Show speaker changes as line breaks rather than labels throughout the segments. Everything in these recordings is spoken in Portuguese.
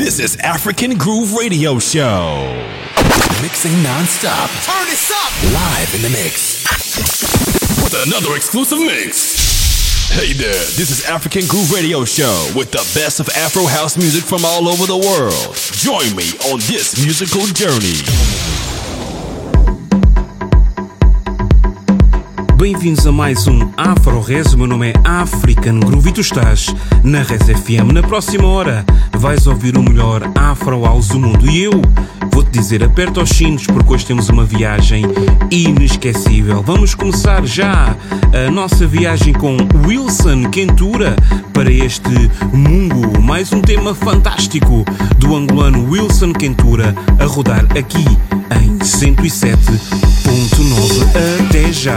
This is African Groove Radio Show. Mixing non-stop.
Turn this up.
Live in the mix. With another exclusive mix. Hey there, this is African Groove Radio Show with the best of Afro house music from all over the world. Join me on this musical journey.
Bem-vindos a mais um Afro Res. O meu nome é African Groove e tu estás na Res FM. Na próxima hora vais ouvir o melhor Afro House do mundo. E eu vou-te dizer, aperta os sinos porque hoje temos uma viagem inesquecível. Vamos começar já a nossa viagem com Wilson Kentura para este Mungo. Mais um tema fantástico do angolano Wilson Kentura a rodar aqui em 107.9. Até já!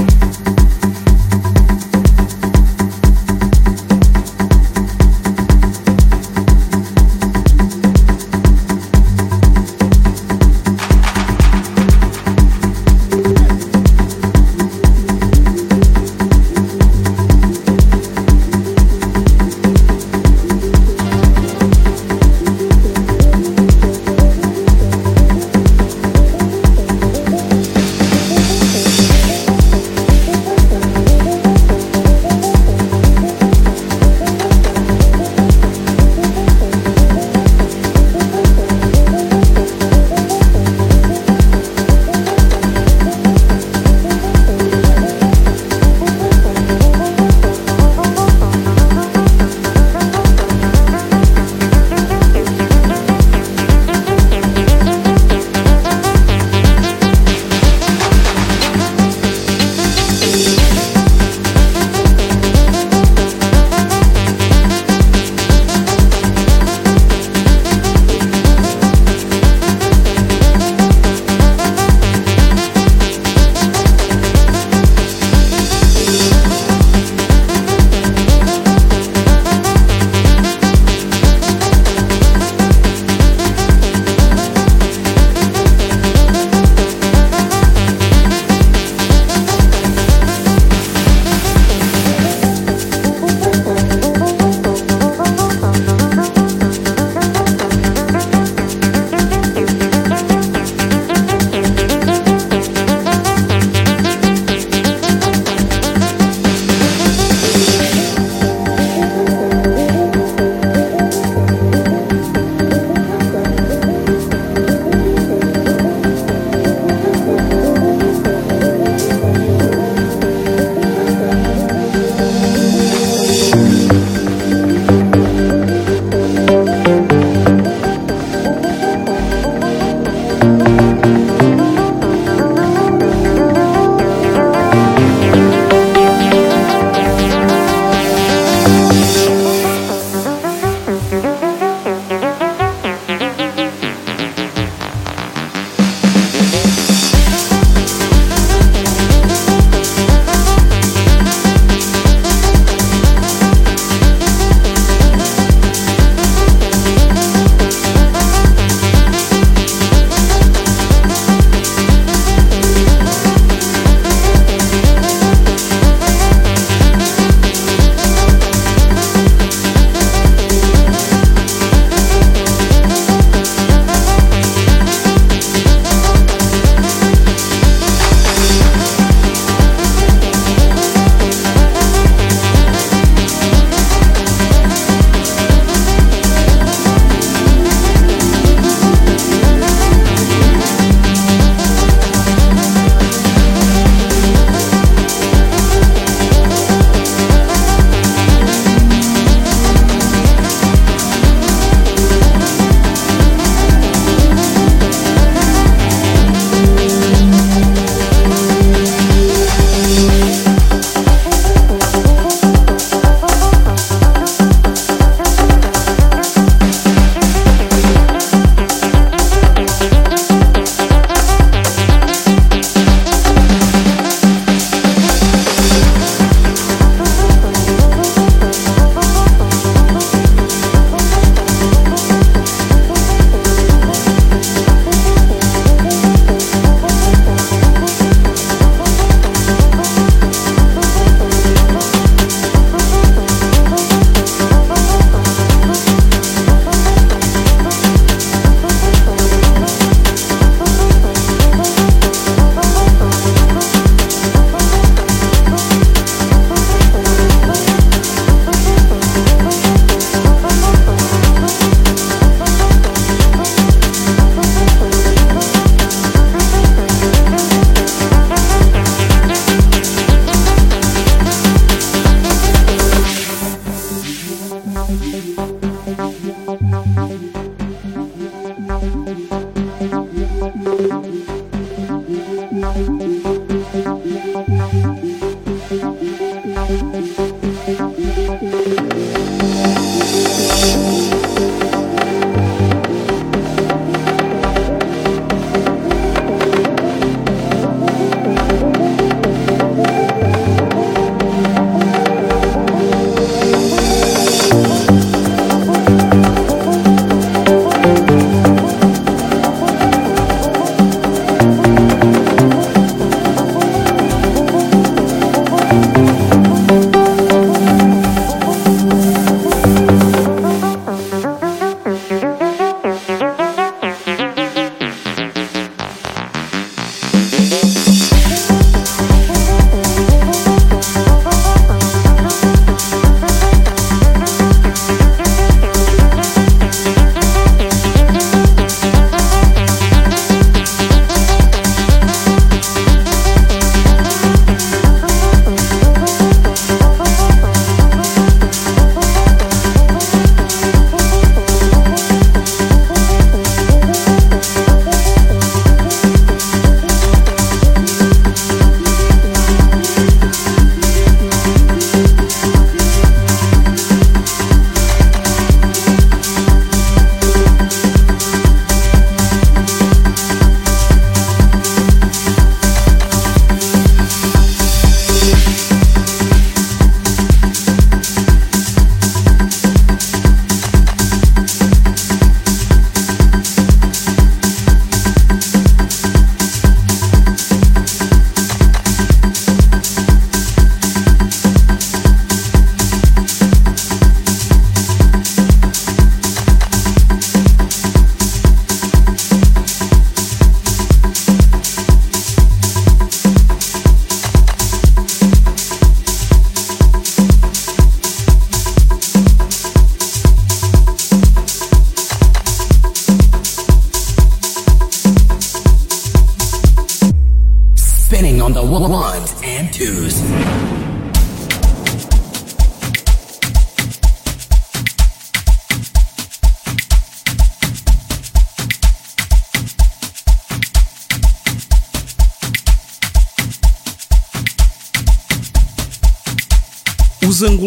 Bye.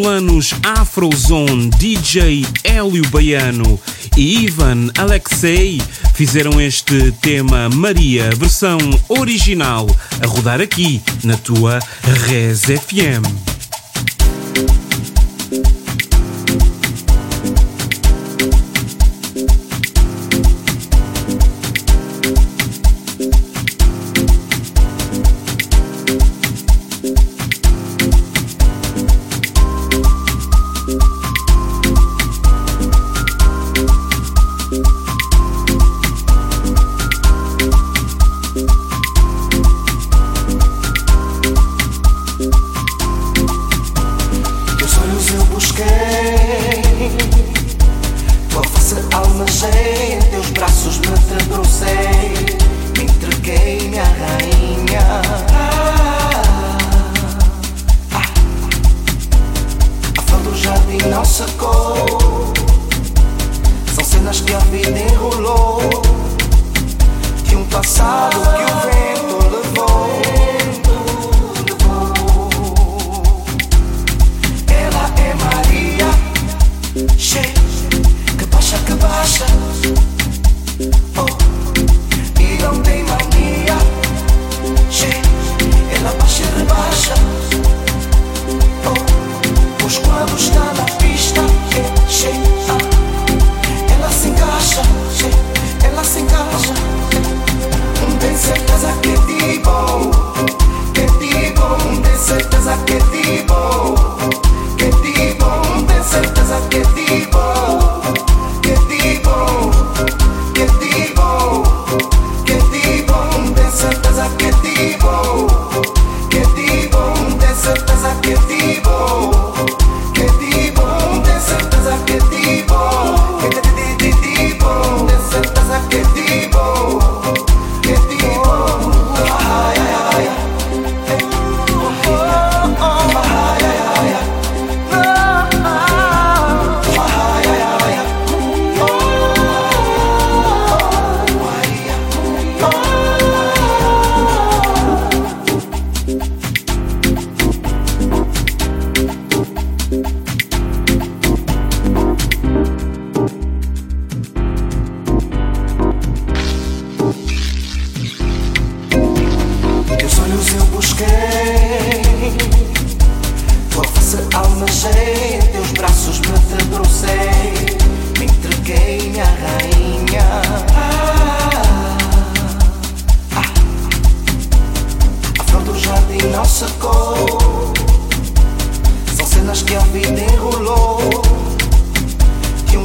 Angolanos Afrozone, DJ Hélio Baiano e Ivan Alexei fizeram este tema Maria, versão original, a rodar aqui na tua Res FM.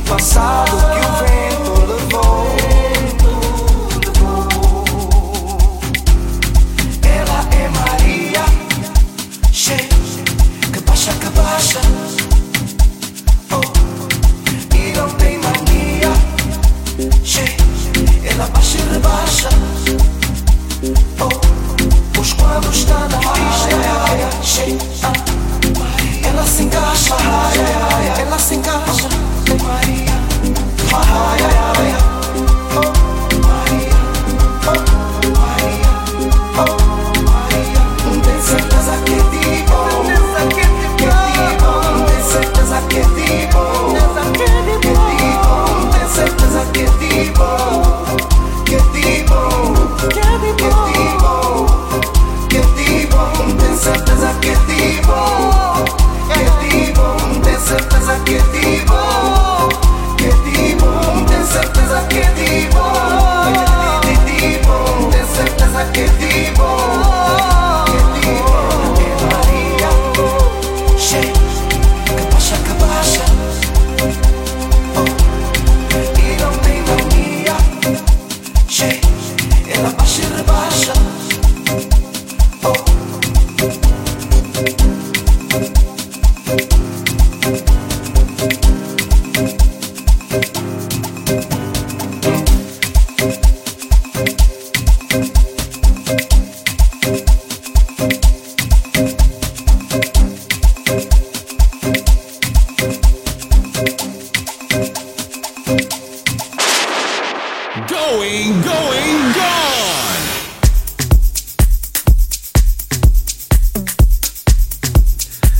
passado.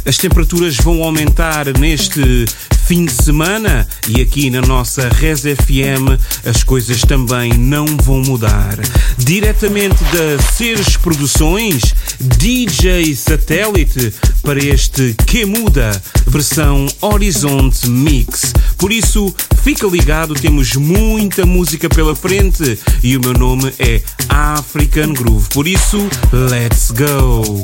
As temperaturas vão aumentar neste fim de semana e aqui na nossa Res FM as coisas também não vão mudar. Diretamente da Seres Produções, DJ Satélite para este Que Muda, versão Horizonte Mix. Por isso, fica ligado, temos muita música pela frente e o meu nome é African Groove. Por isso, let's go!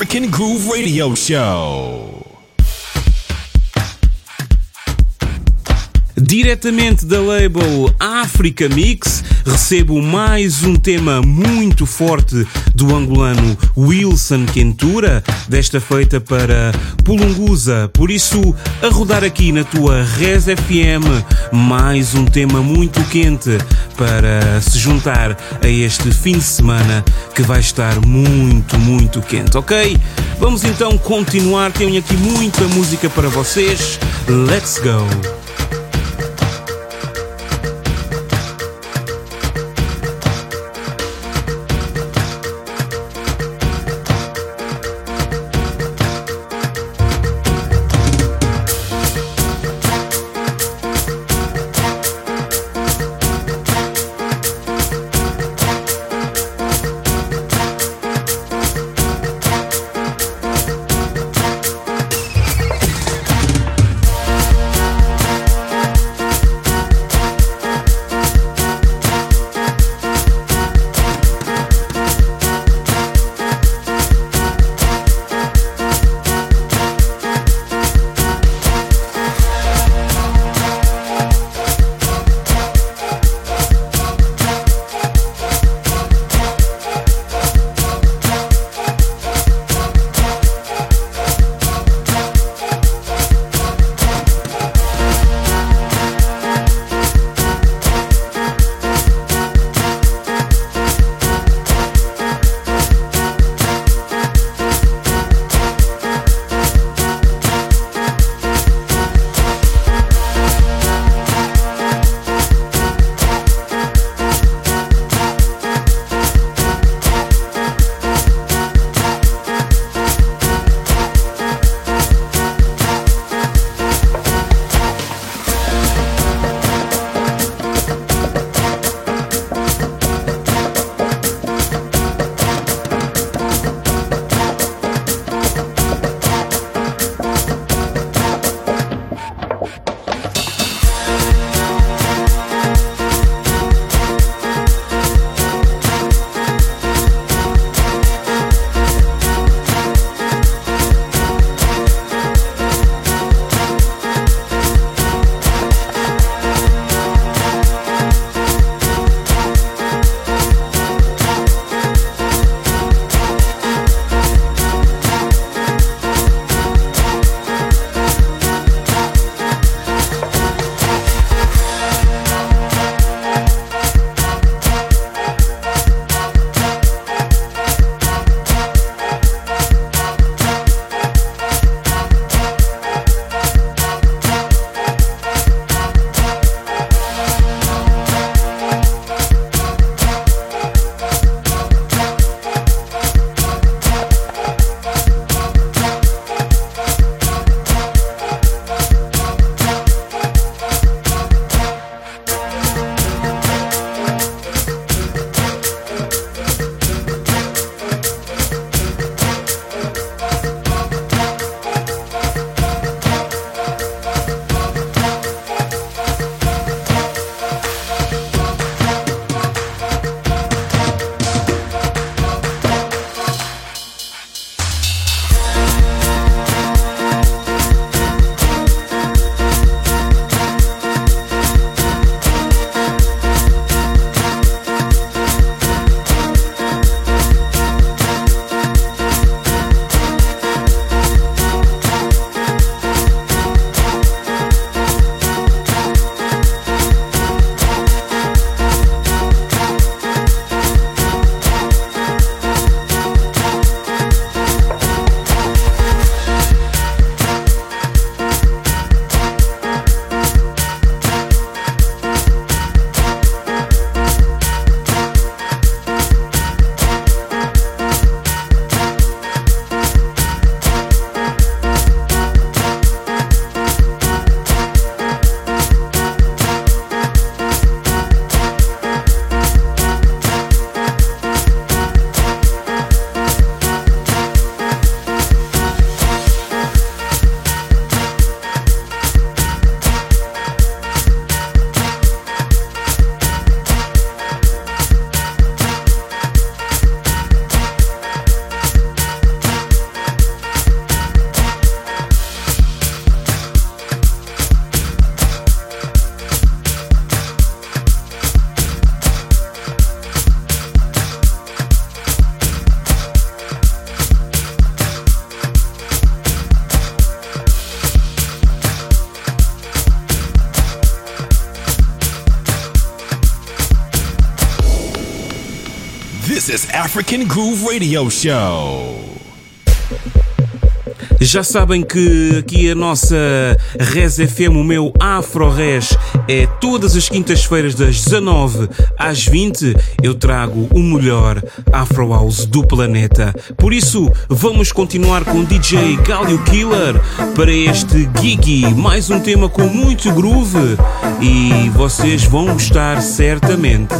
African Groove Radio Show.
Diretamente da label Africa Mix, recebo mais um tema muito forte do angolano Wilson Kentura, desta feita para Pulunguza. Por isso, a rodar aqui na tua Res FM, mais um tema muito quente para se juntar a este fim de semana que vai estar muito, muito quente, ok? Vamos então continuar. Tenho aqui muita música para vocês. Let's go!
African Groove Radio Show.
Já sabem que aqui a nossa Res FM, o meu Afro Res, é todas as quintas-feiras das 19 às 20. Eu trago o melhor Afro House do planeta. Por isso, vamos continuar com DJ Galio Killer para este Gigi. Mais um tema com muito groove e vocês vão gostar certamente.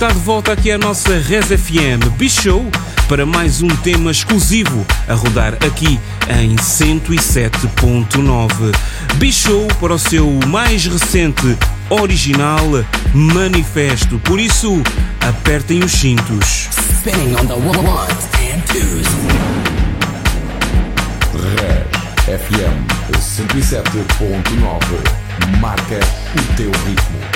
Está de volta aqui à nossa Res FM Show para mais um tema exclusivo a rodar aqui em 107.9. Show para o seu mais recente original Manifesto. Por isso, apertem os cintos.
Spinning on the ones and twos.
Res FM 107.9 Marca o teu ritmo.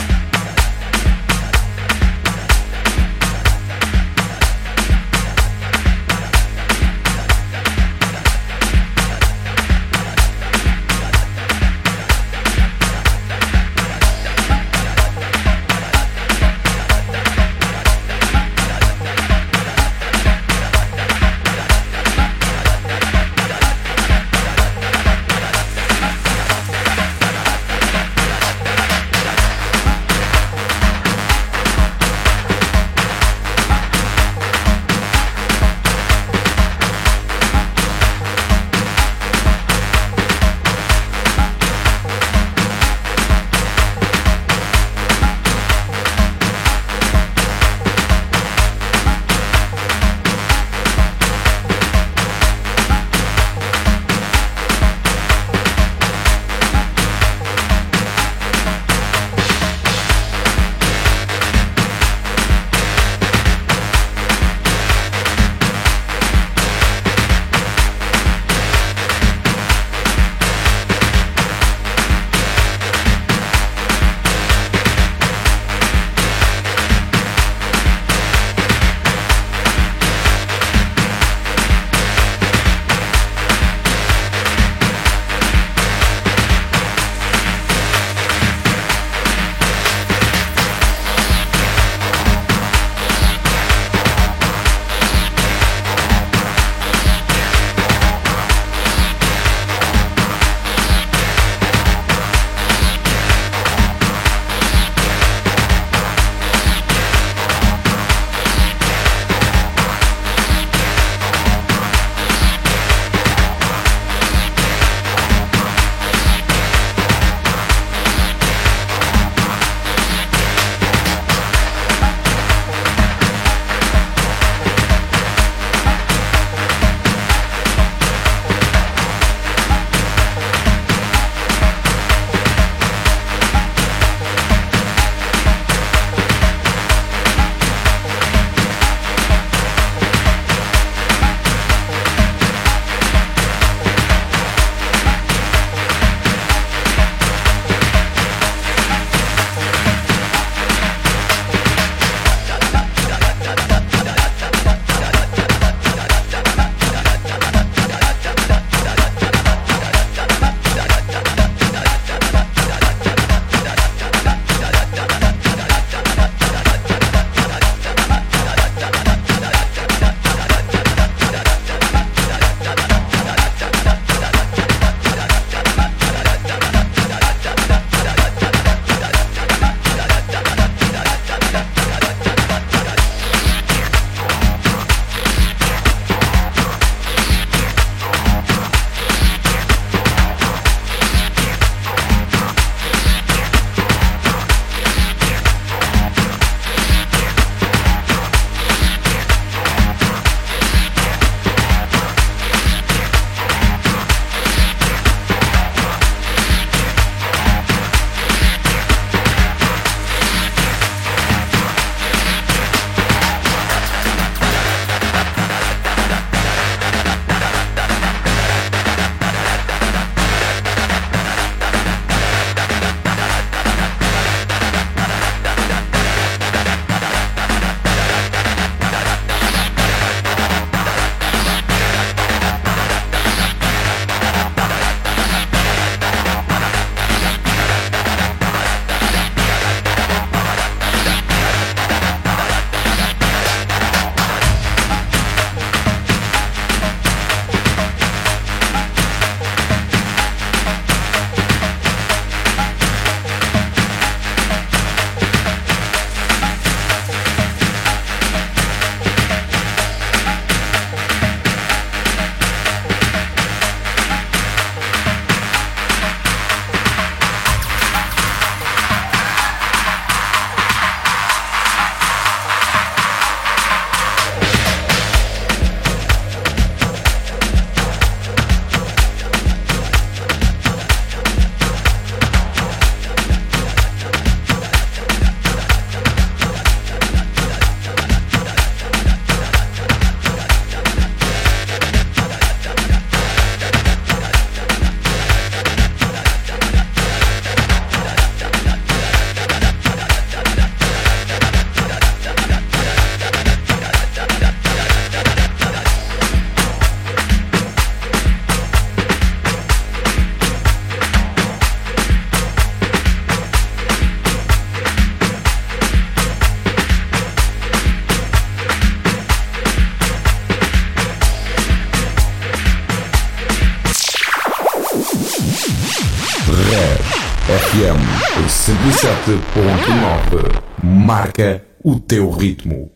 107.9 Marca o teu ritmo.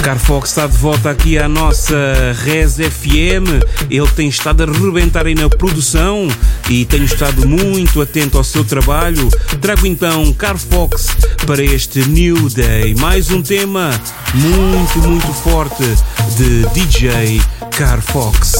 Carfox está de volta aqui à nossa Res FM. Ele tem estado a rebentar aí na produção e tenho estado muito atento ao seu trabalho. Trago então Carfox para este New Day. Mais um tema muito, muito forte de DJ Carfox.
FM.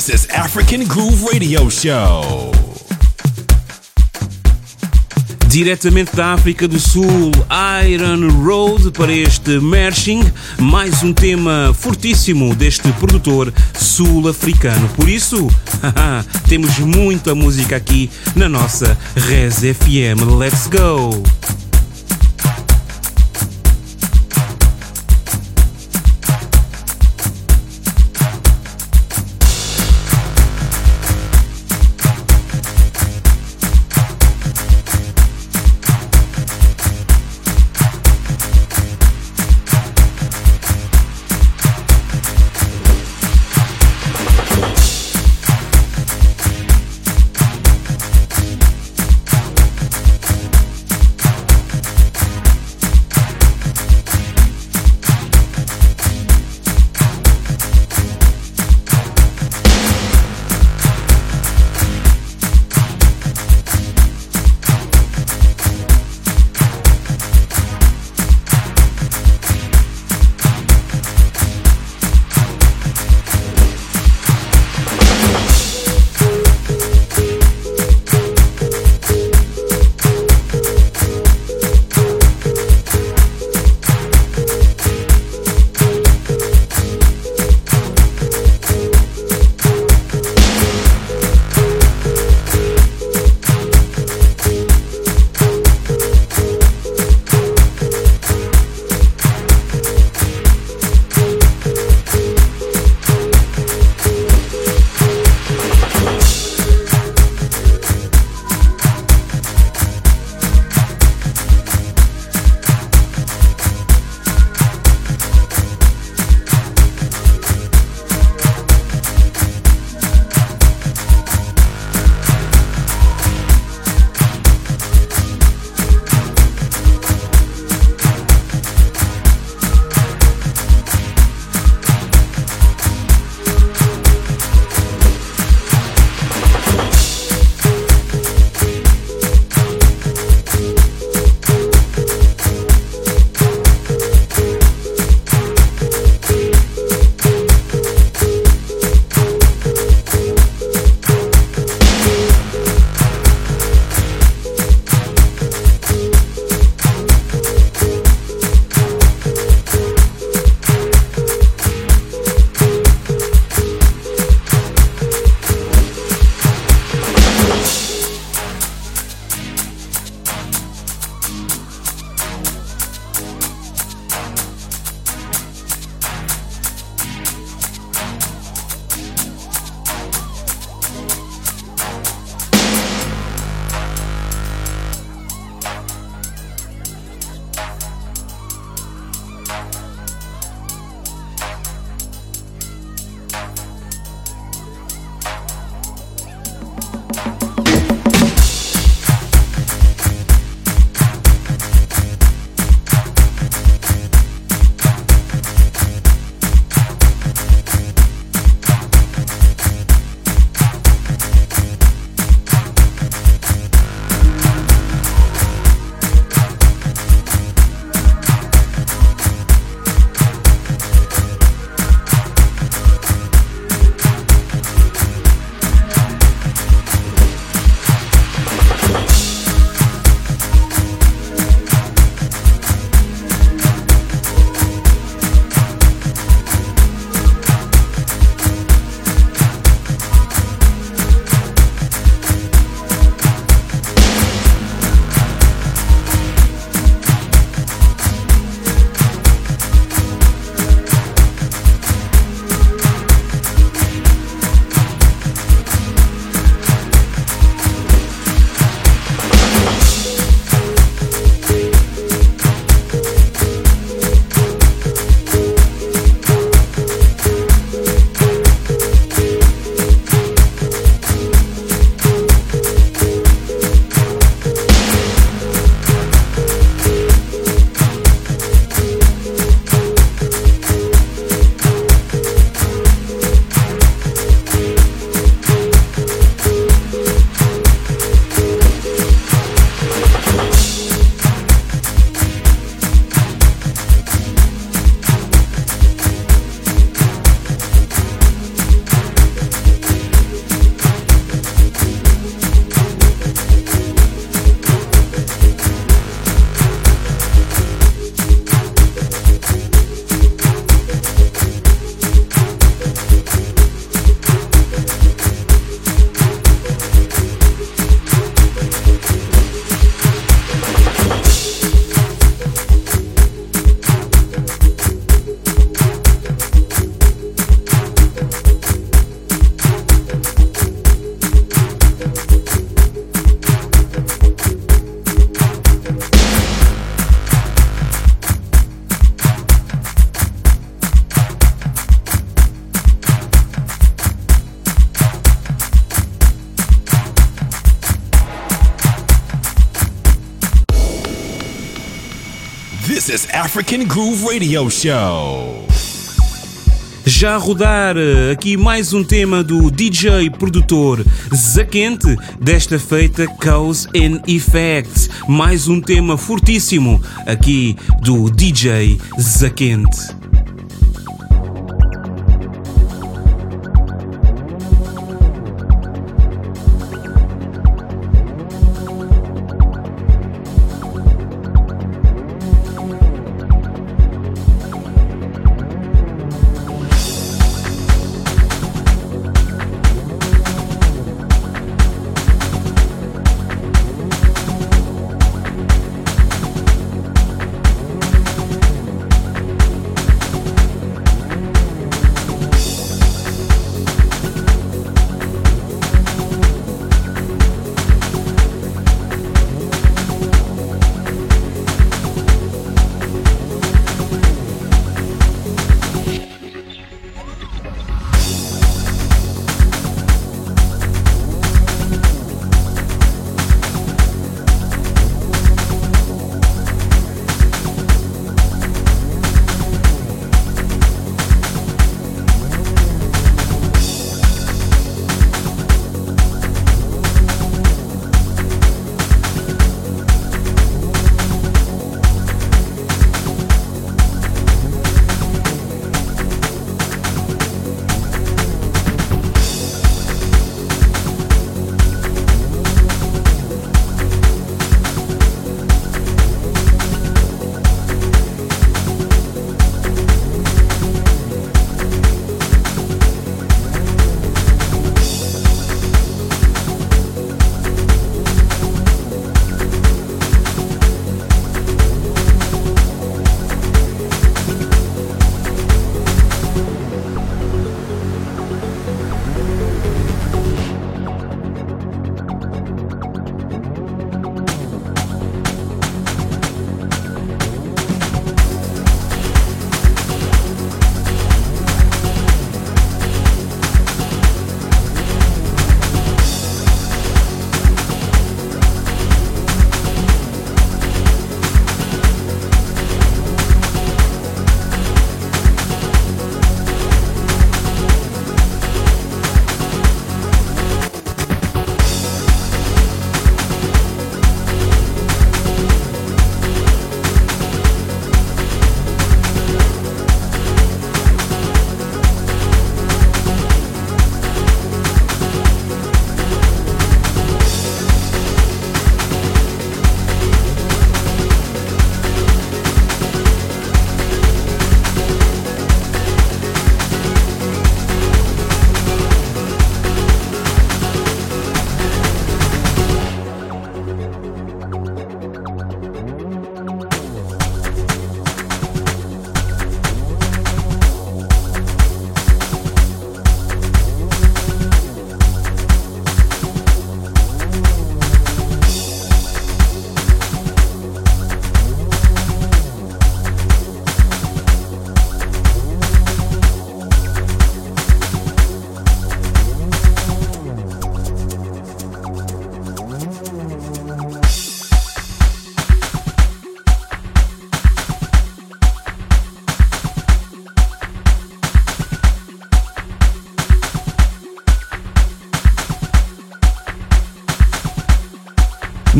This is African Groove Radio Show.
Diretamente da África do Sul, Iron Road para este Merching, mais um tema fortíssimo deste produtor sul-africano. Por isso, temos muita música aqui na nossa Res FM. Let's go!
Is African Groove Radio Show.
Já a rodar eh, aqui mais um tema do DJ produtor Zaquente, desta feita Cause and Effects. Mais um tema fortíssimo aqui do DJ Zaquente.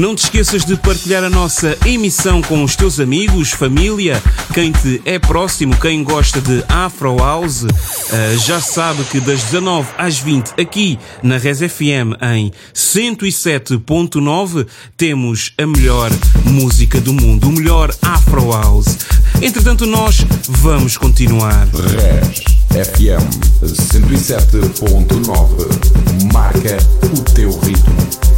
Não te esqueças de partilhar a nossa emissão com os teus amigos, família, quem te é próximo, quem gosta de Afro House. Uh, já sabe que das 19 às 20 aqui na Res FM em 107.9 temos a melhor música do mundo, o melhor Afro House. Entretanto, nós vamos continuar.
Res FM 107.9 Marca o teu ritmo.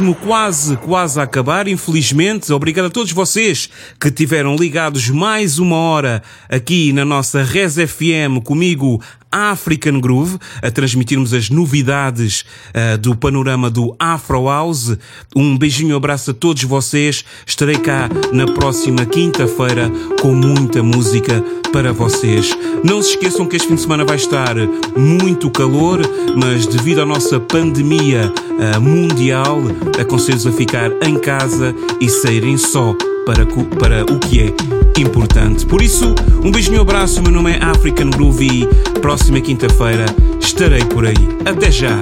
Mesmo quase, quase a acabar, infelizmente. Obrigado a todos vocês que tiveram ligados mais uma hora aqui na nossa Res FM comigo African Groove, a transmitirmos as novidades uh, do panorama do Afro House. Um beijinho, abraço a todos vocês. Estarei cá na próxima quinta-feira com muita música para vocês. Não se esqueçam que este fim de semana vai estar muito calor, mas devido à nossa pandemia uh, mundial, aconselho-vos a ficar em casa e saírem só para, para o que é importante. Por isso, um beijinho e um abraço. Meu nome é African Groovy. Próxima quinta-feira estarei por aí. Até já!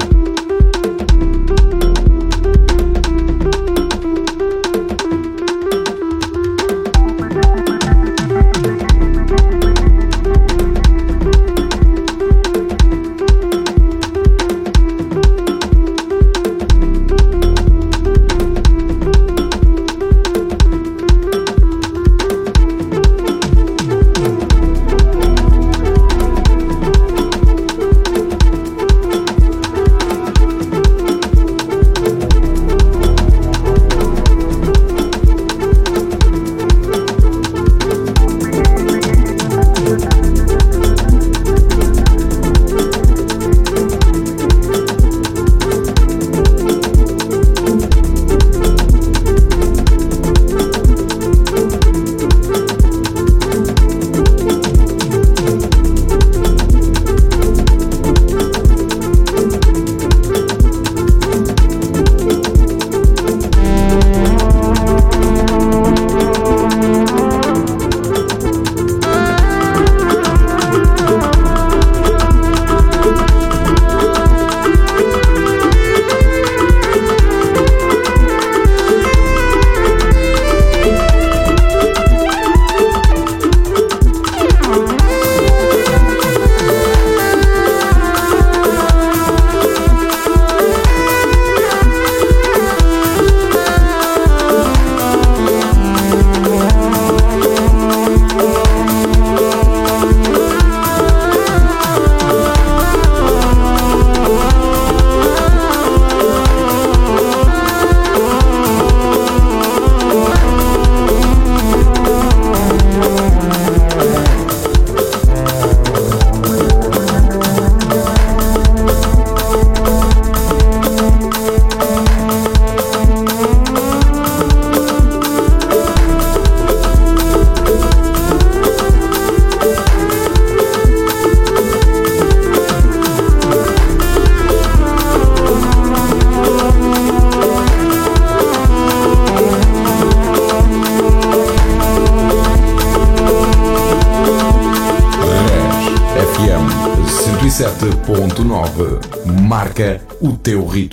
Marca o teu ritmo.